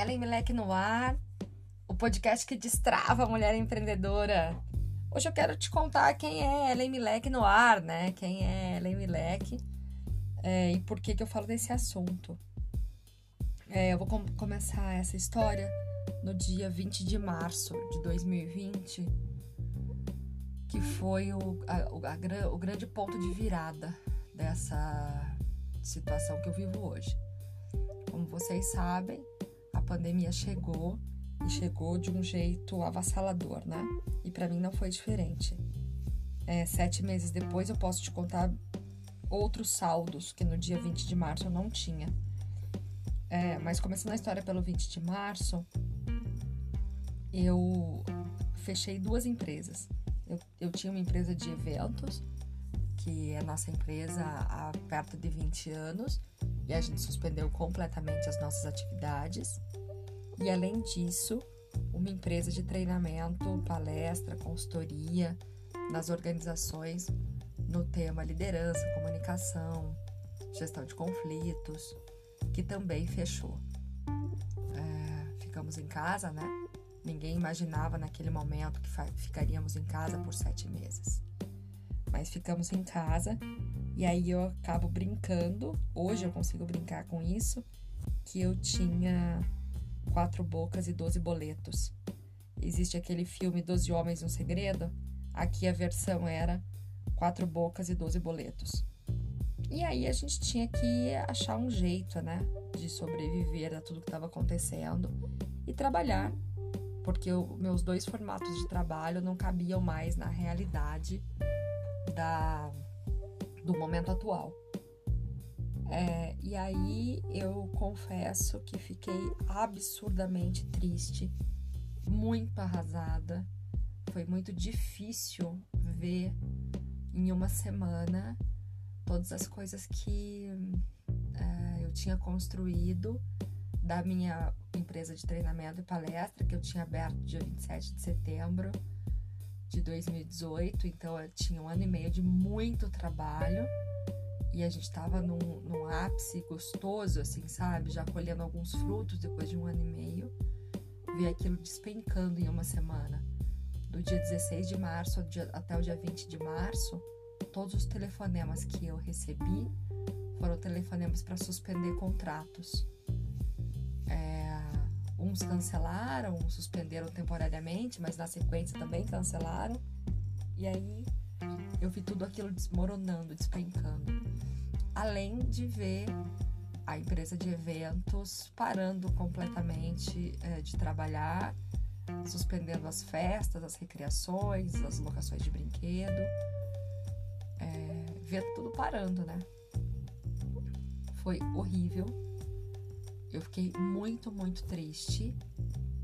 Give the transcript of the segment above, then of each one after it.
Ellen Milek no ar, o podcast que destrava a mulher empreendedora. Hoje eu quero te contar quem é Ellen Milek no ar, né? Quem é Ellen Milek é, e por que, que eu falo desse assunto. É, eu vou com começar essa história no dia 20 de março de 2020, que foi o, a, a, o grande ponto de virada dessa situação que eu vivo hoje. Como vocês sabem, pandemia chegou e chegou de um jeito avassalador, né? E para mim não foi diferente. É, sete meses depois eu posso te contar outros saldos que no dia 20 de março eu não tinha. É, mas começando a história pelo 20 de março, eu fechei duas empresas. Eu, eu tinha uma empresa de eventos, que é nossa empresa há perto de 20 anos, e a gente suspendeu completamente as nossas atividades. E além disso, uma empresa de treinamento, palestra, consultoria nas organizações no tema liderança, comunicação, gestão de conflitos, que também fechou. É, ficamos em casa, né? Ninguém imaginava naquele momento que ficaríamos em casa por sete meses. Mas ficamos em casa e aí eu acabo brincando, hoje eu consigo brincar com isso, que eu tinha quatro bocas e doze boletos. Existe aquele filme Doze Homens e um Segredo? Aqui a versão era quatro bocas e doze boletos. E aí a gente tinha que achar um jeito, né, de sobreviver a tudo que estava acontecendo e trabalhar, porque os meus dois formatos de trabalho não cabiam mais na realidade da do momento atual. É, e aí eu confesso que fiquei absurdamente triste, muito arrasada. Foi muito difícil ver em uma semana todas as coisas que é, eu tinha construído da minha empresa de treinamento e palestra que eu tinha aberto dia 27 de setembro de 2018, então eu tinha um ano e meio de muito trabalho e a gente estava num, num, ápice gostoso, assim, sabe? Já colhendo alguns frutos depois de um ano e meio. Vi aquilo despencando em uma semana. Do dia 16 de março até o dia 20 de março, todos os telefonemas que eu recebi foram telefonemas para suspender contratos. Uns cancelaram, suspenderam temporariamente, mas na sequência também cancelaram. E aí eu vi tudo aquilo desmoronando, despencando. Além de ver a empresa de eventos parando completamente é, de trabalhar, suspendendo as festas, as recreações, as locações de brinquedo. É, ver tudo parando, né? Foi horrível eu fiquei muito, muito triste.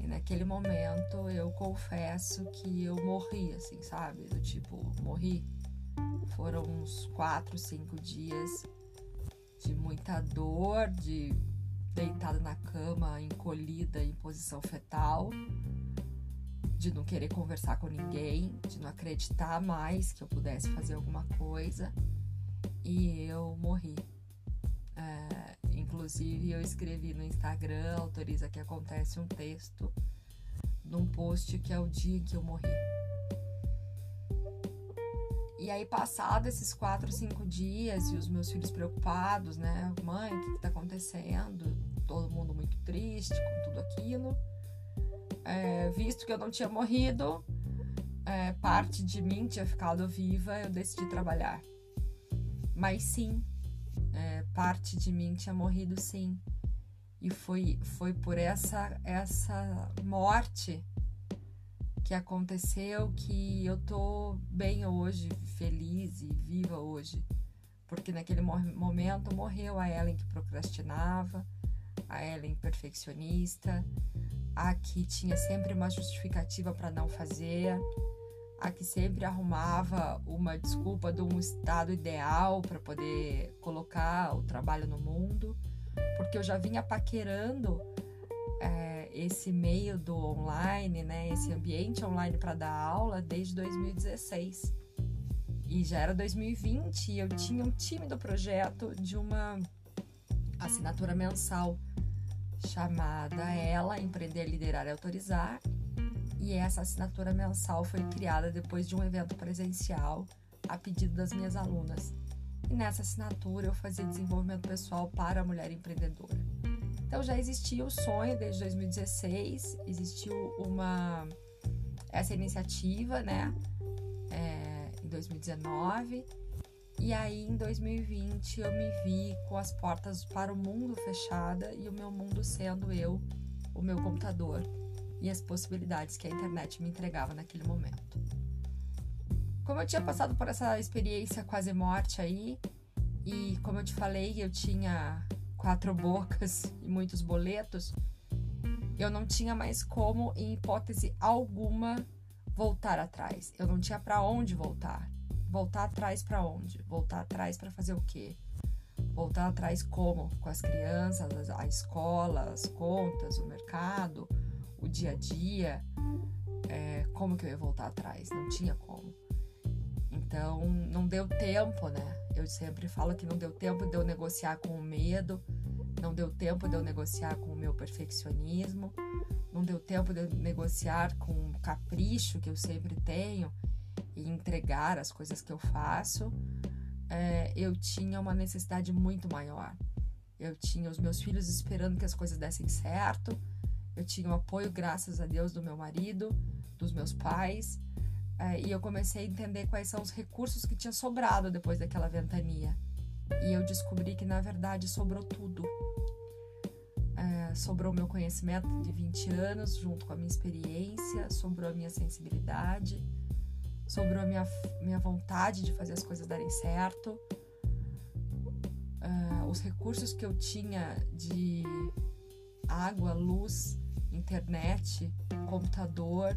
E naquele momento eu confesso que eu morri, assim, sabe? Do tipo, morri. Foram uns quatro, cinco dias de muita dor, de deitada na cama, encolhida em posição fetal, de não querer conversar com ninguém, de não acreditar mais que eu pudesse fazer alguma coisa. E eu morri. Inclusive, eu escrevi no Instagram, autoriza que acontece um texto num post que é o dia que eu morri. E aí, passado esses quatro, cinco dias, e os meus filhos preocupados, né? Mãe, o que, que tá acontecendo? Todo mundo muito triste com tudo aquilo. É, visto que eu não tinha morrido, é, parte de mim tinha ficado viva, eu decidi trabalhar. Mas sim, parte de mim tinha morrido sim. E foi, foi por essa, essa morte que aconteceu que eu tô bem hoje, feliz e viva hoje. Porque naquele momento morreu a Ellen que procrastinava, a Ellen perfeccionista, a que tinha sempre uma justificativa para não fazer, a que sempre arrumava uma desculpa de um estado ideal para poder colocar o trabalho no mundo, porque eu já vinha paquerando é, esse meio do online, né, esse ambiente online para dar aula desde 2016. E já era 2020 e eu tinha um tímido projeto de uma assinatura mensal chamada Ela Empreender, Liderar e Autorizar. E essa assinatura mensal foi criada depois de um evento presencial a pedido das minhas alunas. E nessa assinatura eu fazia desenvolvimento pessoal para a mulher empreendedora. Então já existia o sonho desde 2016, existiu uma essa iniciativa, né? É, em 2019 e aí, em 2020, eu me vi com as portas para o mundo fechada e o meu mundo sendo eu, o meu computador e as possibilidades que a internet me entregava naquele momento. Como eu tinha passado por essa experiência quase morte aí, e como eu te falei, eu tinha quatro bocas e muitos boletos, eu não tinha mais como, em hipótese alguma, voltar atrás. Eu não tinha para onde voltar. Voltar atrás para onde? Voltar atrás para fazer o quê? Voltar atrás como? Com as crianças, a escola, as contas, o mercado, o dia a dia. É, como que eu ia voltar atrás? Não tinha como. Então, não deu tempo, né? Eu sempre falo que não deu tempo de eu negociar com o medo, não deu tempo de eu negociar com o meu perfeccionismo, não deu tempo de eu negociar com o capricho que eu sempre tenho e entregar as coisas que eu faço, é, eu tinha uma necessidade muito maior. Eu tinha os meus filhos esperando que as coisas dessem certo, eu tinha o apoio, graças a Deus, do meu marido, dos meus pais, é, e eu comecei a entender quais são os recursos que tinha sobrado depois daquela ventania. E eu descobri que, na verdade, sobrou tudo. É, sobrou meu conhecimento de 20 anos, junto com a minha experiência, sobrou a minha sensibilidade sobrou a minha, minha vontade de fazer as coisas darem certo, uh, os recursos que eu tinha de água, luz, internet, computador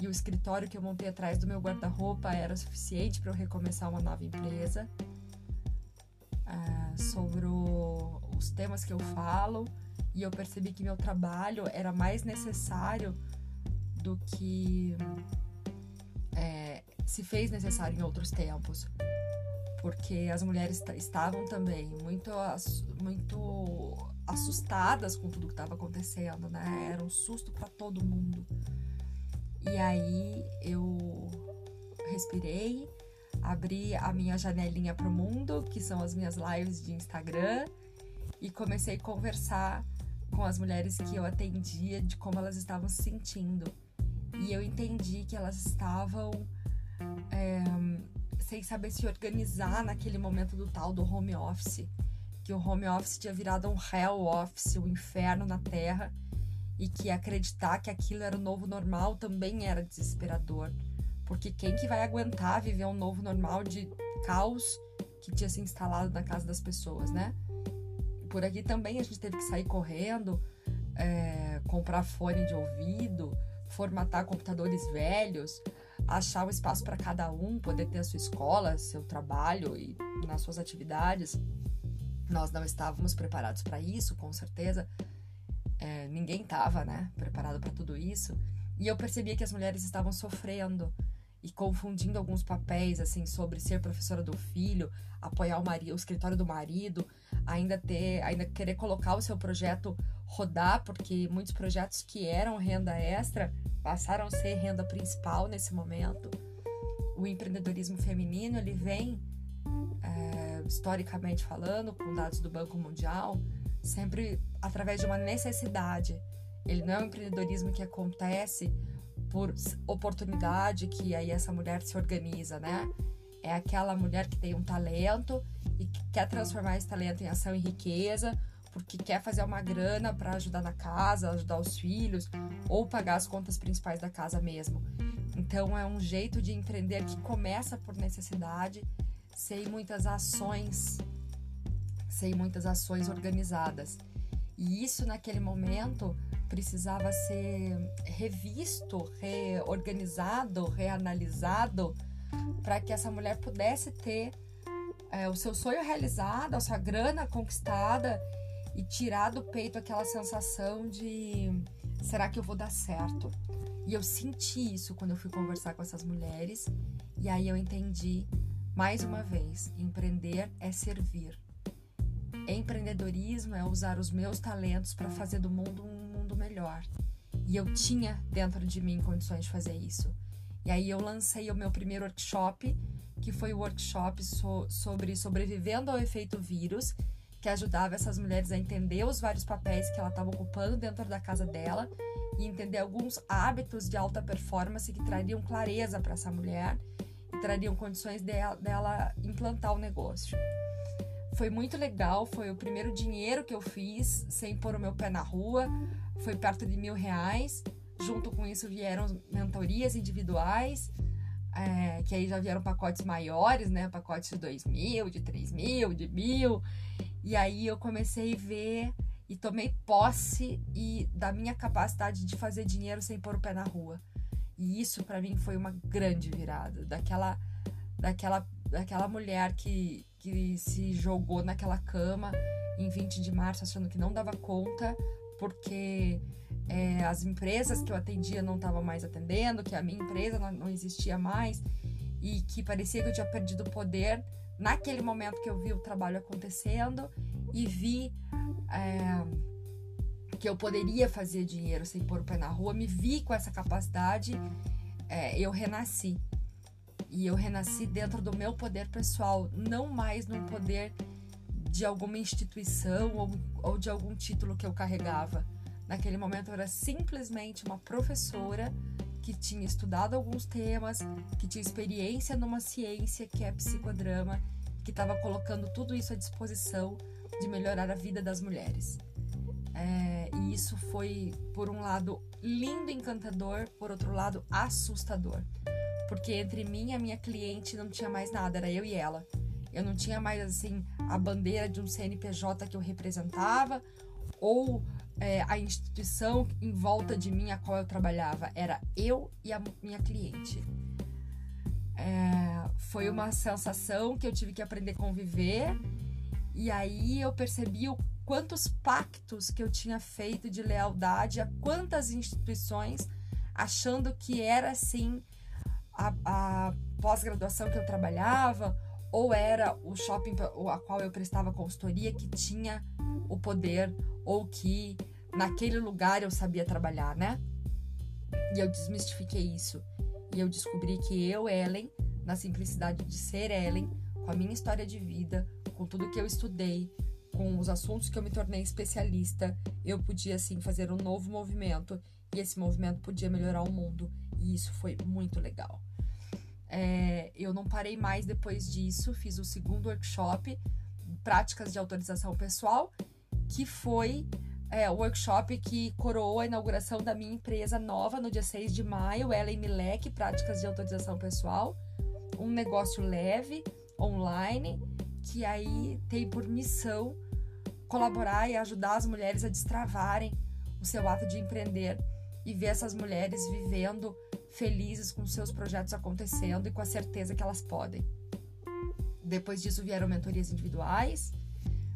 e o escritório que eu montei atrás do meu guarda-roupa era suficiente para eu recomeçar uma nova empresa. Uh, sobre os temas que eu falo e eu percebi que meu trabalho era mais necessário do que se fez necessário em outros tempos, porque as mulheres estavam também muito, muito assustadas com tudo que estava acontecendo, né? Era um susto para todo mundo. E aí eu respirei, abri a minha janelinha para o mundo, que são as minhas lives de Instagram, e comecei a conversar com as mulheres que eu atendia de como elas estavam se sentindo. E eu entendi que elas estavam é, sem saber se organizar naquele momento do tal do home office. Que o home office tinha virado um hell office, um inferno na terra, e que acreditar que aquilo era o novo normal também era desesperador. Porque quem que vai aguentar viver um novo normal de caos que tinha se instalado na casa das pessoas, né? Por aqui também a gente teve que sair correndo, é, comprar fone de ouvido, formatar computadores velhos, achar um espaço para cada um, poder ter a sua escola, seu trabalho e nas suas atividades. Nós não estávamos preparados para isso, com certeza. É, ninguém estava, né, preparado para tudo isso. E eu percebia que as mulheres estavam sofrendo e confundindo alguns papéis, assim, sobre ser professora do filho, apoiar o marido, o escritório do marido, ainda ter, ainda querer colocar o seu projeto rodar, porque muitos projetos que eram renda extra passaram a ser renda principal nesse momento. O empreendedorismo feminino ele vem, historicamente falando, com dados do Banco Mundial, sempre através de uma necessidade. Ele não é um empreendedorismo que acontece por oportunidade que aí essa mulher se organiza, né? É aquela mulher que tem um talento e que quer transformar esse talento em ação e riqueza, porque quer fazer uma grana para ajudar na casa, ajudar os filhos ou pagar as contas principais da casa mesmo. Então é um jeito de empreender que começa por necessidade, sem muitas ações, sem muitas ações organizadas. E isso naquele momento precisava ser revisto, reorganizado, reanalisado para que essa mulher pudesse ter é, o seu sonho realizado, a sua grana conquistada e tirar do peito aquela sensação de será que eu vou dar certo? E eu senti isso quando eu fui conversar com essas mulheres, e aí eu entendi mais uma vez: empreender é servir. empreendedorismo é usar os meus talentos para fazer do mundo um mundo melhor. E eu tinha dentro de mim condições de fazer isso. E aí eu lancei o meu primeiro workshop, que foi o workshop so sobre sobrevivendo ao efeito vírus, que ajudava essas mulheres a entender os vários papéis que ela estava ocupando dentro da casa dela e entender alguns hábitos de alta performance que trariam clareza para essa mulher trariam condições dela, dela implantar o negócio. Foi muito legal, foi o primeiro dinheiro que eu fiz sem pôr o meu pé na rua, foi perto de mil reais. Junto com isso vieram mentorias individuais, é, que aí já vieram pacotes maiores, né? Pacotes de dois mil, de três mil, de mil. E aí eu comecei a ver e tomei posse e da minha capacidade de fazer dinheiro sem pôr o pé na rua. E isso para mim foi uma grande virada, daquela daquela daquela mulher que que se jogou naquela cama em 20 de março achando que não dava conta porque é, as empresas que eu atendia não estavam mais atendendo, que a minha empresa não, não existia mais e que parecia que eu tinha perdido o poder naquele momento que eu vi o trabalho acontecendo e vi é, que eu poderia fazer dinheiro sem pôr o pé na rua, me vi com essa capacidade, é, eu renasci. E eu renasci dentro do meu poder pessoal, não mais no poder de alguma instituição ou, ou de algum título que eu carregava. Naquele momento eu era simplesmente uma professora que tinha estudado alguns temas, que tinha experiência numa ciência que é psicodrama, que estava colocando tudo isso à disposição de melhorar a vida das mulheres. É, e isso foi, por um lado, lindo encantador, por outro lado, assustador. Porque entre mim e a minha cliente não tinha mais nada, era eu e ela. Eu não tinha mais, assim, a bandeira de um CNPJ que eu representava ou é, a instituição em volta de mim a qual eu trabalhava. Era eu e a minha cliente. É, foi uma sensação que eu tive que aprender a conviver. E aí eu percebi o quantos pactos que eu tinha feito de lealdade a quantas instituições, achando que era assim a, a pós-graduação que eu trabalhava, ou era o shopping a qual eu prestava consultoria que tinha o poder, ou que naquele lugar eu sabia trabalhar, né? E eu desmistifiquei isso. E eu descobri que eu, Ellen, na simplicidade de ser Ellen, com a minha história de vida, com tudo que eu estudei, com os assuntos que eu me tornei especialista, eu podia sim fazer um novo movimento e esse movimento podia melhorar o mundo. E isso foi muito legal. É, eu não parei mais depois disso, fiz o segundo workshop, Práticas de Autorização Pessoal, que foi é, o workshop que coroou a inauguração da minha empresa nova no dia 6 de maio, Ellen Milek, Práticas de Autorização Pessoal. Um negócio leve, online, que aí tem por missão colaborar e ajudar as mulheres a destravarem o seu ato de empreender e ver essas mulheres vivendo felizes com seus projetos acontecendo e com a certeza que elas podem. Depois disso vieram mentorias individuais,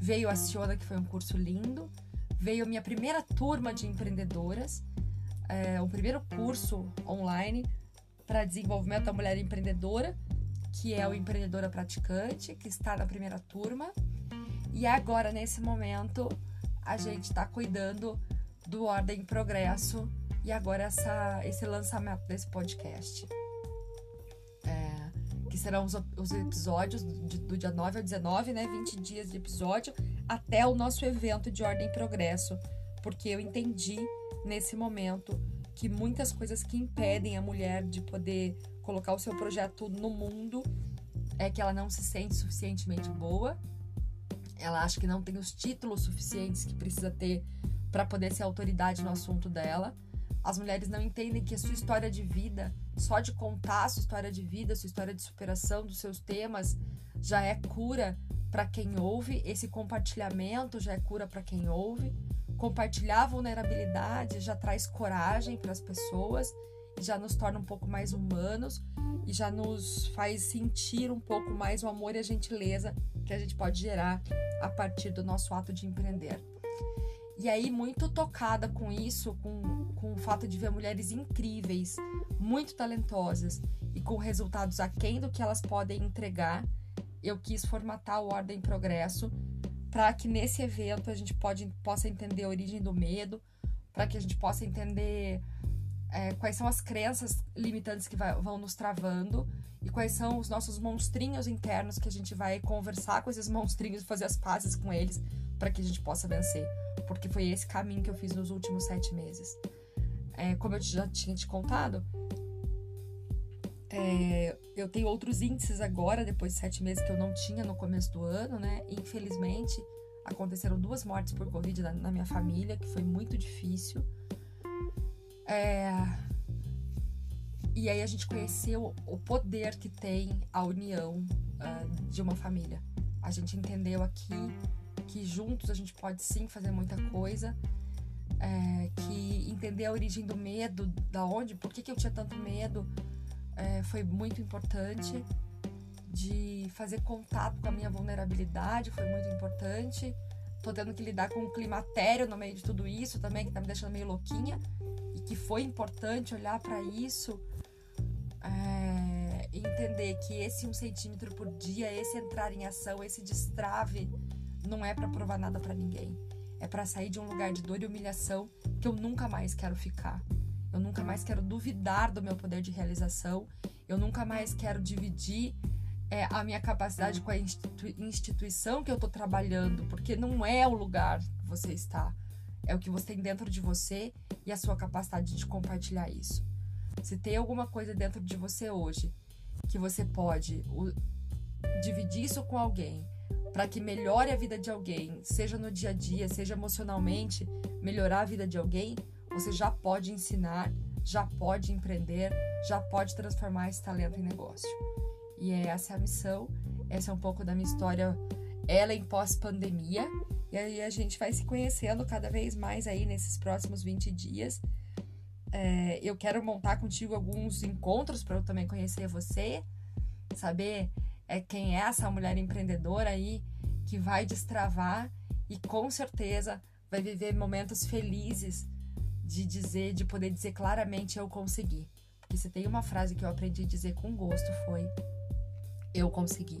veio a Ciona, que foi um curso lindo, veio a minha primeira turma de empreendedoras, é, o primeiro curso online para desenvolvimento da mulher empreendedora, que é o Empreendedora Praticante, que está na primeira turma. E agora, nesse momento, a gente está cuidando do Ordem Progresso e agora essa, esse lançamento desse podcast. É, que serão os, os episódios do, dia 9 ao 19, né? 20 dias de episódio, até o nosso evento de Ordem Progresso. Porque eu entendi nesse momento que muitas coisas que impedem a mulher de poder colocar o seu projeto no mundo é que ela não se sente suficientemente boa, ela acha que não tem os títulos suficientes que precisa ter para poder ser autoridade no assunto dela. As mulheres não entendem que a sua história de vida, só de contar a sua história de vida, a sua história de superação dos seus temas, já é cura para quem ouve. Esse compartilhamento já é cura para quem ouve. Compartilhar vulnerabilidade já traz coragem para as pessoas, já nos torna um pouco mais humanos e já nos faz sentir um pouco mais o amor e a gentileza que a gente pode gerar a partir do nosso ato de empreender. E aí, muito tocada com isso, com, com o fato de ver mulheres incríveis, muito talentosas e com resultados aquém do que elas podem entregar, eu quis formatar o Ordem Progresso para que nesse evento a gente pode, possa entender a origem do medo, para que a gente possa entender é, quais são as crenças limitantes que vai, vão nos travando e quais são os nossos monstrinhos internos que a gente vai conversar com esses monstrinhos, fazer as pazes com eles para que a gente possa vencer. Porque foi esse caminho que eu fiz nos últimos sete meses. É, como eu já tinha te contado, é, eu tenho outros índices agora, depois de sete meses que eu não tinha no começo do ano, né? Infelizmente, aconteceram duas mortes por Covid na, na minha família, que foi muito difícil. É, e aí a gente conheceu o poder que tem a união uh, de uma família. A gente entendeu aqui que juntos a gente pode sim fazer muita coisa. É, que entender a origem do medo, da onde, por que, que eu tinha tanto medo, é, foi muito importante. De fazer contato com a minha vulnerabilidade foi muito importante. Tô tendo que lidar com um climatério no meio de tudo isso também, que tá me deixando meio louquinha. Que foi importante olhar para isso é, entender que esse um centímetro por dia, esse entrar em ação, esse destrave, não é para provar nada para ninguém. É para sair de um lugar de dor e humilhação que eu nunca mais quero ficar. Eu nunca mais quero duvidar do meu poder de realização. Eu nunca mais quero dividir é, a minha capacidade com a institui instituição que eu estou trabalhando, porque não é o lugar que você está. É o que você tem dentro de você e a sua capacidade de compartilhar isso. Se tem alguma coisa dentro de você hoje que você pode dividir isso com alguém para que melhore a vida de alguém, seja no dia a dia, seja emocionalmente, melhorar a vida de alguém, você já pode ensinar, já pode empreender, já pode transformar esse talento em negócio. E essa é a missão, essa é um pouco da minha história, ela em pós-pandemia. E aí a gente vai se conhecendo cada vez mais aí nesses próximos 20 dias. É, eu quero montar contigo alguns encontros para eu também conhecer você, saber é, quem é essa mulher empreendedora aí que vai destravar e com certeza vai viver momentos felizes de dizer, de poder dizer claramente eu consegui. Porque se tem uma frase que eu aprendi a dizer com gosto foi eu consegui.